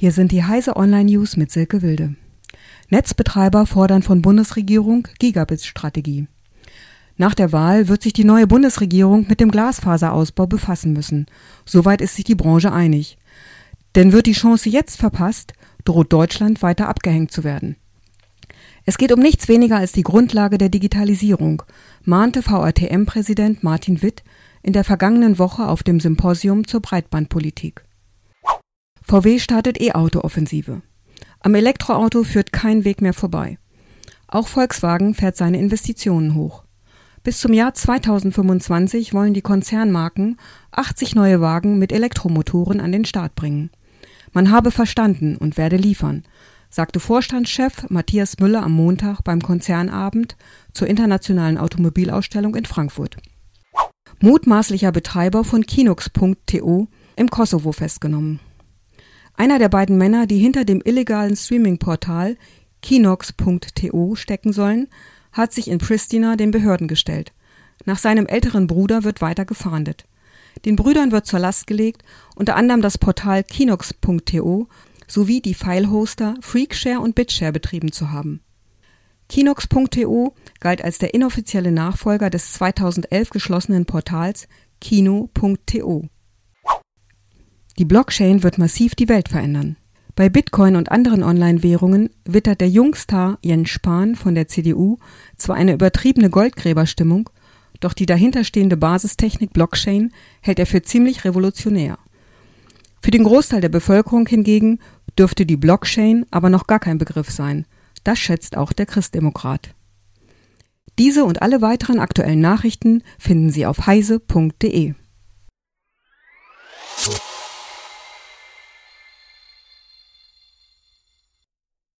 Hier sind die Heise Online News mit Silke Wilde. Netzbetreiber fordern von Bundesregierung Gigabit-Strategie. Nach der Wahl wird sich die neue Bundesregierung mit dem Glasfaserausbau befassen müssen. Soweit ist sich die Branche einig. Denn wird die Chance jetzt verpasst, droht Deutschland weiter abgehängt zu werden. Es geht um nichts weniger als die Grundlage der Digitalisierung, mahnte VRTM-Präsident Martin Witt in der vergangenen Woche auf dem Symposium zur Breitbandpolitik. VW startet E-Auto-Offensive. Am Elektroauto führt kein Weg mehr vorbei. Auch Volkswagen fährt seine Investitionen hoch. Bis zum Jahr 2025 wollen die Konzernmarken 80 neue Wagen mit Elektromotoren an den Start bringen. Man habe verstanden und werde liefern, sagte Vorstandschef Matthias Müller am Montag beim Konzernabend zur internationalen Automobilausstellung in Frankfurt. Mutmaßlicher Betreiber von Kinox.to im Kosovo festgenommen. Einer der beiden Männer, die hinter dem illegalen Streaming-Portal Kinox.to stecken sollen, hat sich in Pristina den Behörden gestellt. Nach seinem älteren Bruder wird weiter gefahndet. Den Brüdern wird zur Last gelegt, unter anderem das Portal Kinox.to sowie die Filehoster Freakshare und Bitshare betrieben zu haben. Kinox.to galt als der inoffizielle Nachfolger des 2011 geschlossenen Portals Kino.to. Die Blockchain wird massiv die Welt verändern. Bei Bitcoin und anderen Online-Währungen wittert der Jungstar Jens Spahn von der CDU zwar eine übertriebene Goldgräberstimmung, doch die dahinterstehende Basistechnik Blockchain hält er für ziemlich revolutionär. Für den Großteil der Bevölkerung hingegen dürfte die Blockchain aber noch gar kein Begriff sein. Das schätzt auch der Christdemokrat. Diese und alle weiteren aktuellen Nachrichten finden Sie auf heise.de.